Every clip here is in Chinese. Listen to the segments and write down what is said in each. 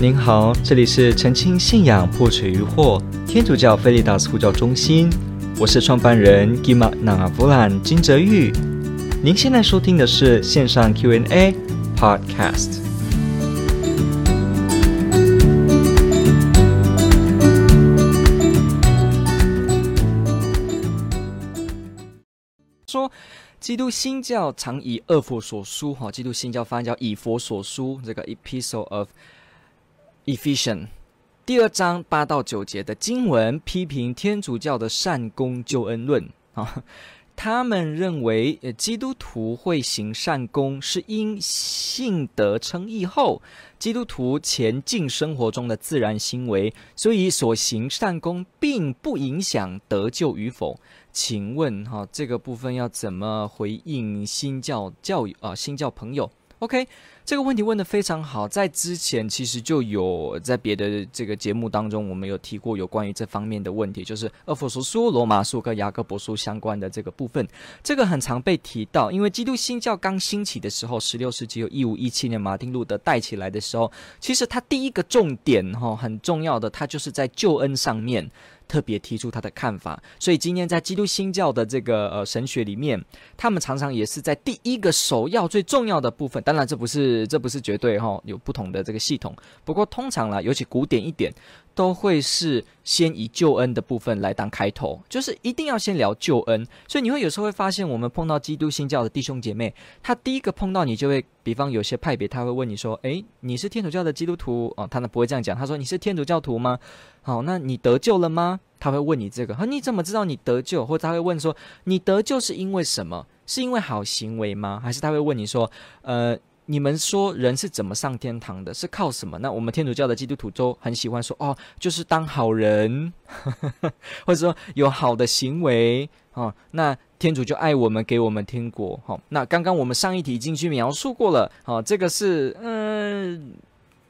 您好，这里是澄清信仰破除疑惑天主教菲利达斯呼叫中心，我是创办人 Gima n a v u l a n 金哲昱。您现在收听的是线上 Q&A Podcast。说，基督新教常以《二佛所书》哈，基督新教翻译叫《以佛所书》这个 Epistle of Ephesians 第二章八到九节的经文批评天主教的善功救恩论啊，他们认为呃基督徒会行善功是因信德称义后，基督徒前进生活中的自然行为，所以所行善功并不影响得救与否。请问哈，这个部分要怎么回应新教教育啊？新教朋友，OK。这个问题问得非常好，在之前其实就有在别的这个节目当中，我们有提过有关于这方面的问题，就是《厄弗所书》、《罗马书》跟《雅各伯书》相关的这个部分，这个很常被提到。因为基督新教刚兴起的时候，十六世纪有一五一七年马丁路德带起来的时候，其实他第一个重点哈很重要的，他就是在救恩上面。特别提出他的看法，所以今天在基督新教的这个呃神学里面，他们常常也是在第一个首要最重要的部分。当然，这不是这不是绝对哈，有不同的这个系统。不过通常啦，尤其古典一点，都会是先以救恩的部分来当开头，就是一定要先聊救恩。所以你会有时候会发现，我们碰到基督新教的弟兄姐妹，他第一个碰到你就会，比方有些派别，他会问你说：“诶，你是天主教的基督徒哦？”他呢不会这样讲，他说：“你是天主教徒吗？”好，那你得救了吗？他会问你这个。你怎么知道你得救？或者他会问说：“你得救是因为什么？是因为好行为吗？还是他会问你说：‘呃’？”你们说人是怎么上天堂的？是靠什么？那我们天主教的基督徒都很喜欢说哦，就是当好人，呵 呵或者说有好的行为哦，那天主就爱我们，给我们天国。好、那刚刚我们上一题已经去描述过了。好、哦，这个是嗯，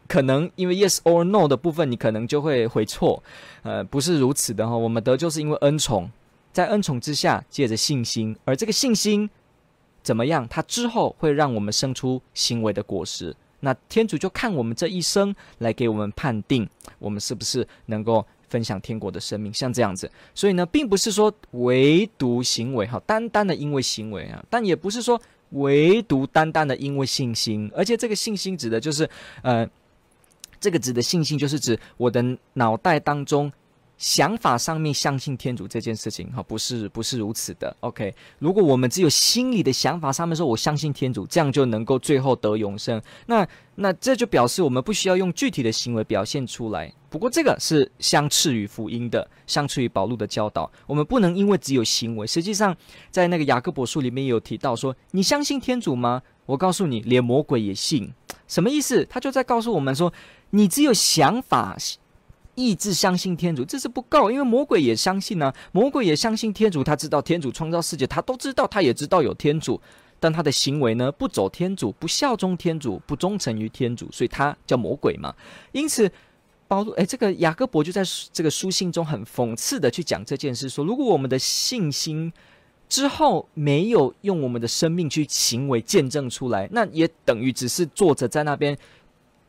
可能因为 yes or no 的部分，你可能就会回错。呃，不是如此的哈、我们得救是因为恩宠，在恩宠之下借着信心，而这个信心。怎么样？他之后会让我们生出行为的果实。那天主就看我们这一生来给我们判定，我们是不是能够分享天国的生命，像这样子。所以呢，并不是说唯独行为哈，单单的因为行为啊，但也不是说唯独单单的因为信心。而且这个信心指的就是，呃，这个指的信心就是指我的脑袋当中。想法上面相信天主这件事情哈，不是不是如此的。OK，如果我们只有心里的想法上面说我相信天主，这样就能够最后得永生，那那这就表示我们不需要用具体的行为表现出来。不过这个是相斥于福音的，相斥于保禄的教导。我们不能因为只有行为，实际上在那个雅各伯书里面也有提到说，你相信天主吗？我告诉你，连魔鬼也信。什么意思？他就在告诉我们说，你只有想法。意志相信天主，这是不够，因为魔鬼也相信呢、魔鬼也相信天主，他知道天主创造世界，他都知道，他也知道有天主，但他的行为呢，不走天主，不效忠天主，不忠诚于天主，所以他叫魔鬼嘛。因此，保罗，哎，这个雅各伯就在这个书信中很讽刺的去讲这件事，说如果我们的信心之后没有用我们的生命去行为见证出来，那也等于只是坐着在那边。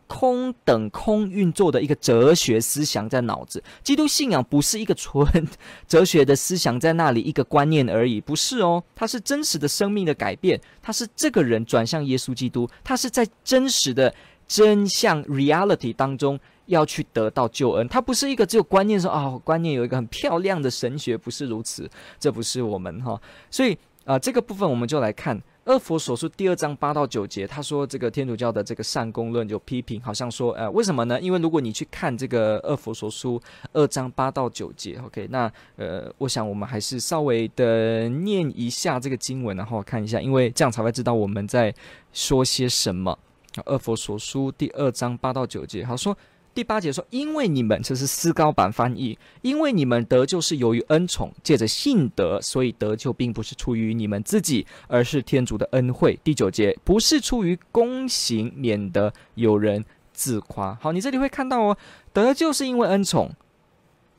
空等空运作的一个哲学思想在脑子，基督信仰不是一个纯哲学的思想在那里一个观念而已，不是哦，它是真实的生命的改变，它是这个人转向耶稣基督，他是在真实的真相 reality 当中要去得到救恩，它不是一个只有观念说哦，观念有一个很漂亮的神学，不是如此，这不是我们哈，所以啊、这个部分我们就来看。二佛所书第二章八到九节，他说这个天主教的这个善功论就批评，好像说，呃，为什么呢？因为如果你去看这个二佛所书二章八到九节，OK，那呃，我想我们还是稍微的念一下这个经文，然后看一下，因为这样才会知道我们在说些什么。二佛所书第二章八到九节，好说。第八节说：“因为你们，这是思高版翻译，因为你们得救是由于恩宠，借着信德，所以得救并不是出于你们自己，而是天主的恩惠。”第九节不是出于功行，免得有人自夸。好，你这里会看到哦，得救是因为恩宠，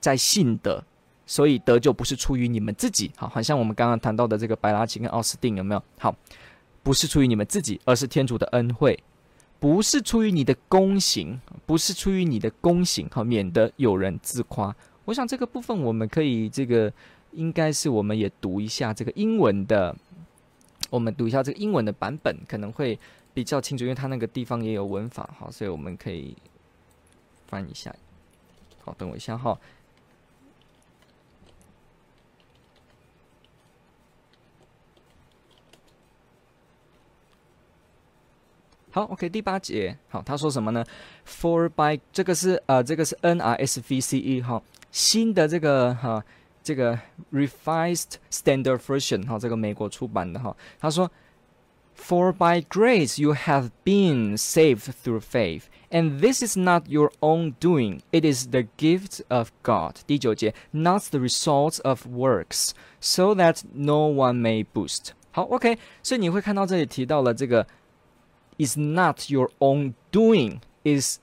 在信德，所以得救不是出于你们自己。好，好像我们刚刚谈到的这个白拉奇跟奥斯定有没有？好，不是出于你们自己，而是天主的恩惠。不是出于你的功行，不是出于你的功行，好，免得有人自夸。我想这个部分我们可以，这个应该是我们也读一下这个英文的，我们读一下这个英文的版本可能会比较清楚，因为它那个地方也有文法，好，所以我们可以翻一下。好，等我一下哈。好，OK，第八节，好，他说什么呢？For by 这个是呃，这个是 NRSVCE 哈，新的这个哈，这个 Revised Standard Version 哈，这个美国出版的哈，他说，For by grace you have been saved through faith, and this is not your own doing; it is the gift of God。第九节，Not the results of works, so that no one may boast。好，OK，所以你会看到这里提到了这个。 Is not your own doing, is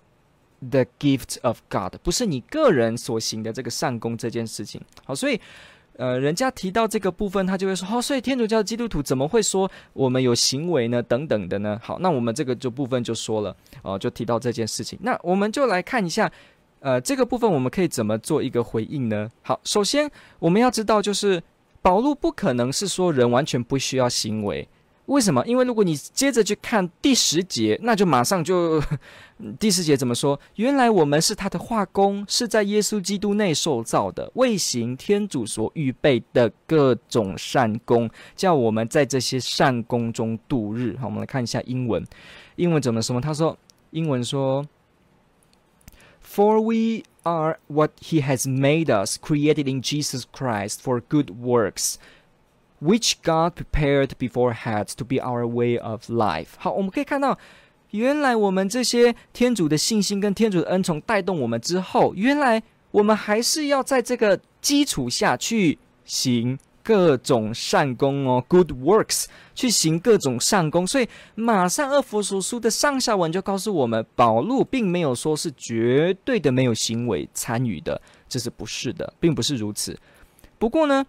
the gift of God。不是你个人所行的这个善功这件事情。好，所以，呃，人家提到这个部分，他就会说，哦，所以天主教基督徒怎么会说我们有行为呢？等等的呢？好，那我们这个就部分就说了，哦，就提到这件事情。那我们就来看一下，呃，这个部分我们可以怎么做一个回应呢？好，首先我们要知道，就是保禄不可能是说人完全不需要行为。为什么？因为如果你接着去看第十节，那就马上就 第十节怎么说？原来我们是他的化工，是在耶稣基督内受造的，为行天主所预备的各种善工，叫我们在这些善工中度日。好，我们来看一下英文，英文怎么说？他说，英文说：“For we are what He has made us, created in Jesus Christ for good works。” Which God prepared beforehand to be our way of life。好，我们可以看到，原来我们这些天主的信心跟天主的恩宠带动我们之后，原来我们还是要在这个基础下去行各种善功哦，good works，去行各种善功。所以，马上厄弗所书的上下文就告诉我们，保禄并没有说是绝对的没有行为参与的，这是不是的，并不是如此。不过呢，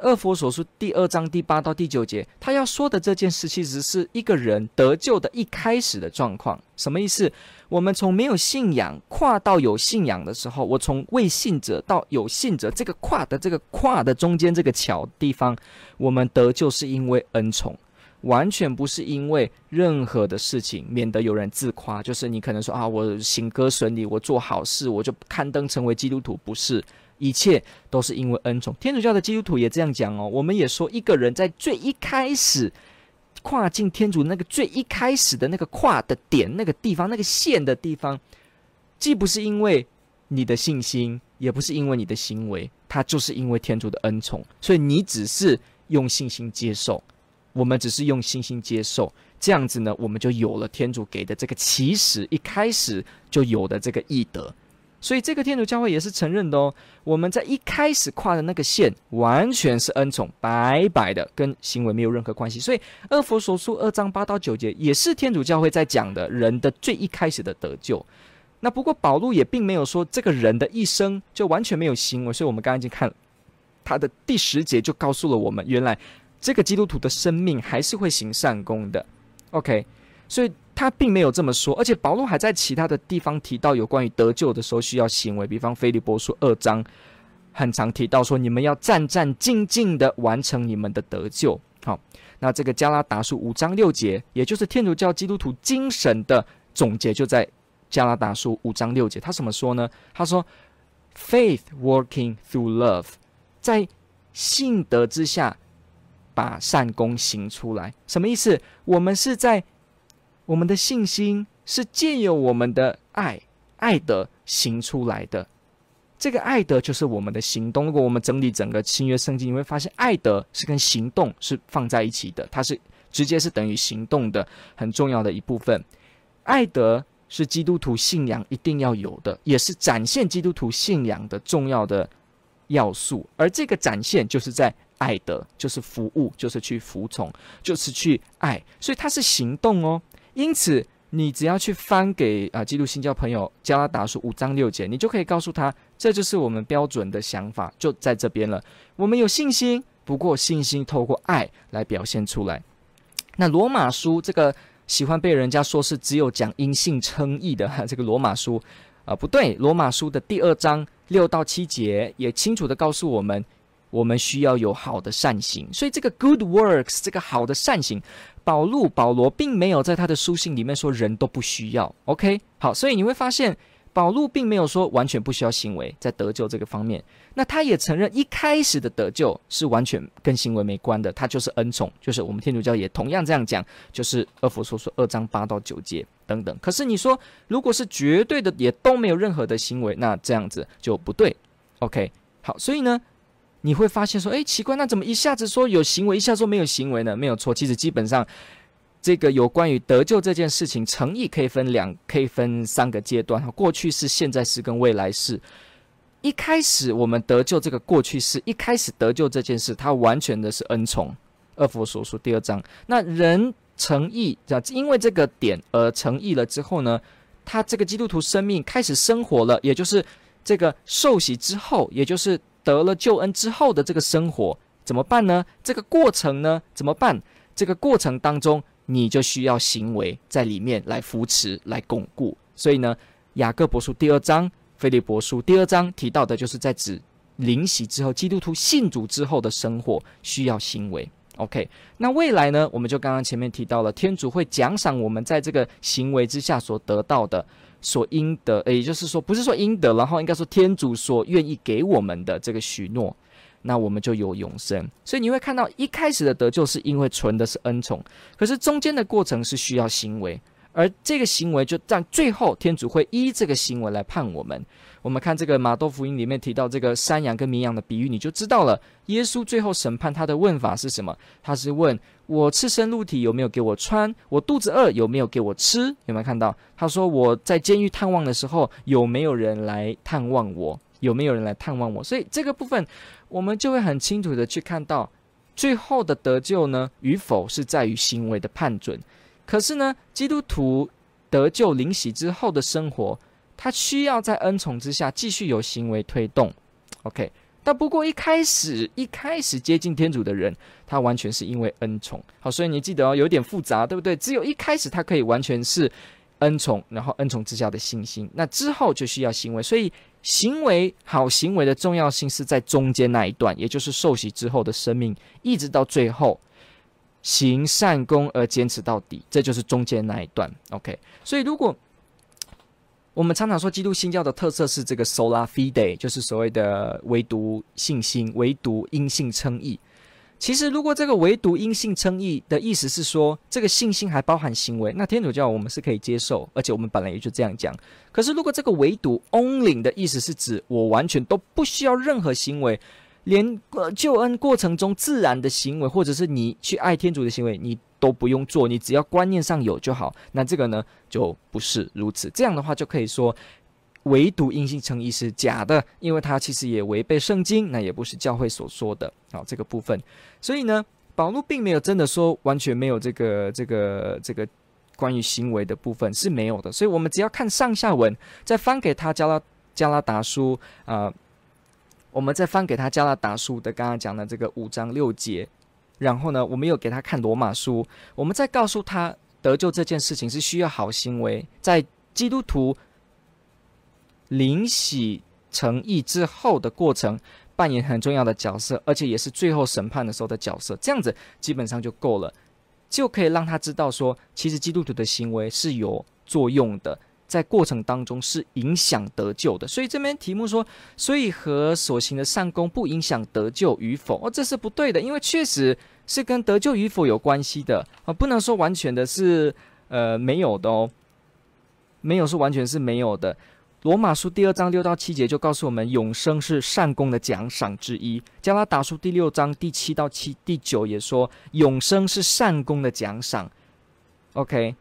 二佛所书第二章第八到第九节，他要说的这件事，其实是一个人得救的一开始的状况。什么意思？我们从没有信仰跨到有信仰的时候，我从未信者到有信者，这个跨的这个跨的中间这个桥地方，我们得救是因为恩宠，完全不是因为任何的事情，免得有人自夸。就是你可能说啊，我行歌顺利，我做好事，我就刊登成为基督徒，不是。一切都是因为恩宠。天主教的基督徒也这样讲哦。我们也说，一个人在最一开始跨进天主那个最一开始的那个跨的点、那个地方、那个线的地方，既不是因为你的信心，也不是因为你的行为，它就是因为天主的恩宠。所以你只是用信心接受，我们只是用信心接受，这样子呢，我们就有了天主给的这个起始一开始就有的这个义德。所以这个天主教会也是承认的哦。我们在一开始跨的那个线，完全是恩宠，白白的，跟行为没有任何关系。所以，二佛所书二章八到九节也是天主教会在讲的人的最一开始的得救。那不过保禄也并没有说这个人的一生就完全没有行为。所以我们刚刚已经看了他的第十节，就告诉了我们，原来这个基督徒的生命还是会行善功的。OK，所以。他并没有这么说，而且保罗还在其他的地方提到有关于得救的时候需要行为，比方腓立波书二章，很常提到说你们要战战兢兢的完成你们的得救。好，那这个加拉达书五章六节，也就是天主教基督徒精神的总结，就在加拉达书五章六节。他怎么说呢？他说：“Faith working through love，在信德之下把善功行出来。”什么意思？我们是在。我们的信心是借由我们的爱，爱德行出来的。这个爱德就是我们的行动。如果我们整理整个新约圣经，你会发现爱德是跟行动是放在一起的，它是直接是等于行动的很重要的一部分。爱德是基督徒信仰一定要有的，也是展现基督徒信仰的重要的要素。而这个展现就是在爱德，就是服务，就是去服从，就是去爱，所以它是行动哦。因此，你只要去翻给啊基督新教朋友加拉达书五章六节，你就可以告诉他，这就是我们标准的想法，就在这边了。我们有信心，不过信心透过爱来表现出来。那罗马书这个喜欢被人家说是只有讲因信称义的哈这个罗马书，啊、不对，罗马书的第二章六到七节也清楚的告诉我们，我们需要有好的善行。所以这个 good works，这个好的善行，保禄保罗并没有在他的书信里面说人都不需要。OK，好，所以你会发现。保禄并没有说完全不需要行为在得救这个方面，那他也承认一开始的得救是完全跟行为没关的，他就是恩宠，就是我们天主教也同样这样讲，就是二佛所说二章八到九节等等。可是你说如果是绝对的，也都没有任何的行为，那这样子就不对。OK，好，所以呢，你会发现说，诶，奇怪，那怎么一下子说有行为，一下说没有行为呢？没有错，其实基本上。这个有关于得救这件事情，诚意可以分两，可以分三个阶段哈。过去式、现在式跟未来式。一开始我们得救这个过去式，一开始得救这件事，它完全的是恩宠。二佛所说第二章，那人诚意，因为这个点而诚意了之后呢，他这个基督徒生命开始生活了，也就是这个受洗之后，也就是得了救恩之后的这个生活，怎么办呢？这个过程呢，怎么办？这个过程当中。你就需要行为在里面来扶持、来巩固。所以呢，《雅各伯书》第二章、《腓利伯书》第二章提到的，就是在指领洗之后，基督徒信主之后的生活需要行为。OK，那未来呢？我们就刚刚前面提到了，天主会奖赏我们在这个行为之下所得到的、所应得，也就是说，不是说应得，然后应该说天主所愿意给我们的这个许诺。那我们就有永生，所以你会看到一开始的得救是因为存的是恩宠，可是中间的过程是需要行为，而这个行为就在最后天主会依这个行为来判我们。我们看这个马窦福音里面提到这个山羊跟绵羊的比喻，你就知道了。耶稣最后审判他的问法是什么？他是问我赤身露体有没有给我穿？我肚子饿有没有给我吃？有没有看到？他说我在监狱探望的时候有没有人来探望我？有没有人来探望我？所以这个部分，我们就会很清楚的去看到，最后的得救呢与否是在于行为的判准。可是呢，基督徒得救领洗之后的生活，他需要在恩宠之下继续有行为推动。OK，但不过一开始一开始接近天主的人，他完全是因为恩宠。好，所以你记得哦，有点复杂，对不对？只有一开始他可以完全是恩宠，然后恩宠之下的信心，那之后就需要行为。所以。行为好行为的重要性是在中间那一段，也就是受洗之后的生命，一直到最后行善功而坚持到底，这就是中间那一段。OK，所以如果我们常常说基督新教的特色是这个 sola fide，就是所谓的唯独信心、唯独因信称义。其实，如果这个唯独因信称义的意思是说，这个信心还包含行为，那天主教我们是可以接受，而且我们本来也就这样讲。可是，如果这个唯独 only 的意思是指我完全都不需要任何行为，连救恩过程中自然的行为，或者是你去爱天主的行为，你都不用做，你只要观念上有就好。那这个呢，就不是如此。这样的话，就可以说。唯独因信称义是假的，因为它其实也违背圣经，那也不是教会所说的。好，这个部分，所以呢，保禄并没有真的说完全没有这个这个这个关于行为的部分是没有的。所以我们只要看上下文，再翻给他加拉加拉达书啊、我们再翻给他加拉达书的刚刚讲的这个五章六节，然后呢，我们又给他看罗马书，我们再告诉他得救这件事情是需要好行为，在基督徒。领洗成义之后的过程扮演很重要的角色，而且也是最后审判的时候的角色。这样子基本上就够了，就可以让他知道说，其实基督徒的行为是有作用的，在过程当中是影响得救的。所以这边题目说，所以和所行的善功不影响得救与否？哦，这是不对的，因为确实是跟得救与否有关系的啊，不能说完全的是呃没有的哦，没有说完全是没有的。罗马书第二章六到七节就告诉我们，永生是善功的奖赏之一。加拉达书第六章第七到七第九也说，永生是善功的奖赏。OK，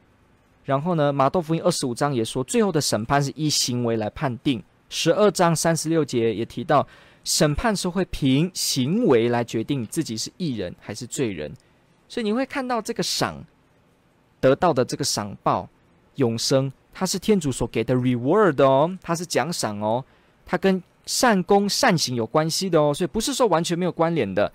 然后呢，马窦福音二十五章也说，最后的审判是依行为来判定。十二章三十六节也提到，审判是会凭行为来决定自己是义人还是罪人。所以你会看到这个赏得到的这个赏报，永生。它是天主所给的 reward 哦，它是奖赏哦，它跟善功善行有关系的哦，所以不是说完全没有关联的。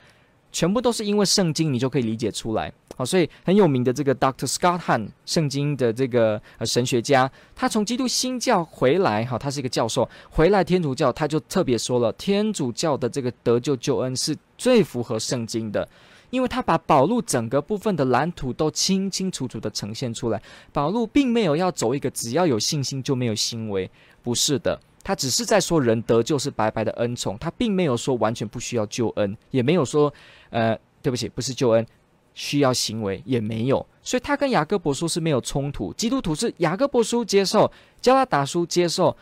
全部都是因为圣经，你就可以理解出来。好，所以很有名的这个 Doctor Scott Han，圣经的这个呃神学家，他从基督新教回来，哈，他是一个教授，回来天主教，他就特别说了，天主教的这个得救救恩是最符合圣经的，因为他把保禄整个部分的蓝图都清清楚楚的呈现出来。保禄并没有要走一个只要有信心就没有行为，不是的，他只是在说人得救是白白的恩宠，他并没有说完全不需要救恩，也没有说，呃，对不起，不是救恩。需要行为也没有，所以他跟雅各伯书是没有冲突。基督徒是雅各伯书接受，加拉达书接受，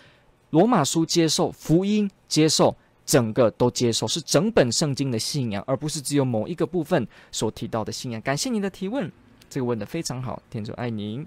罗马书接受，福音接受，整个都接受，是整本圣经的信仰，而不是只有某一个部分所提到的信仰。感谢您的提问，这个问得非常好，天主爱您。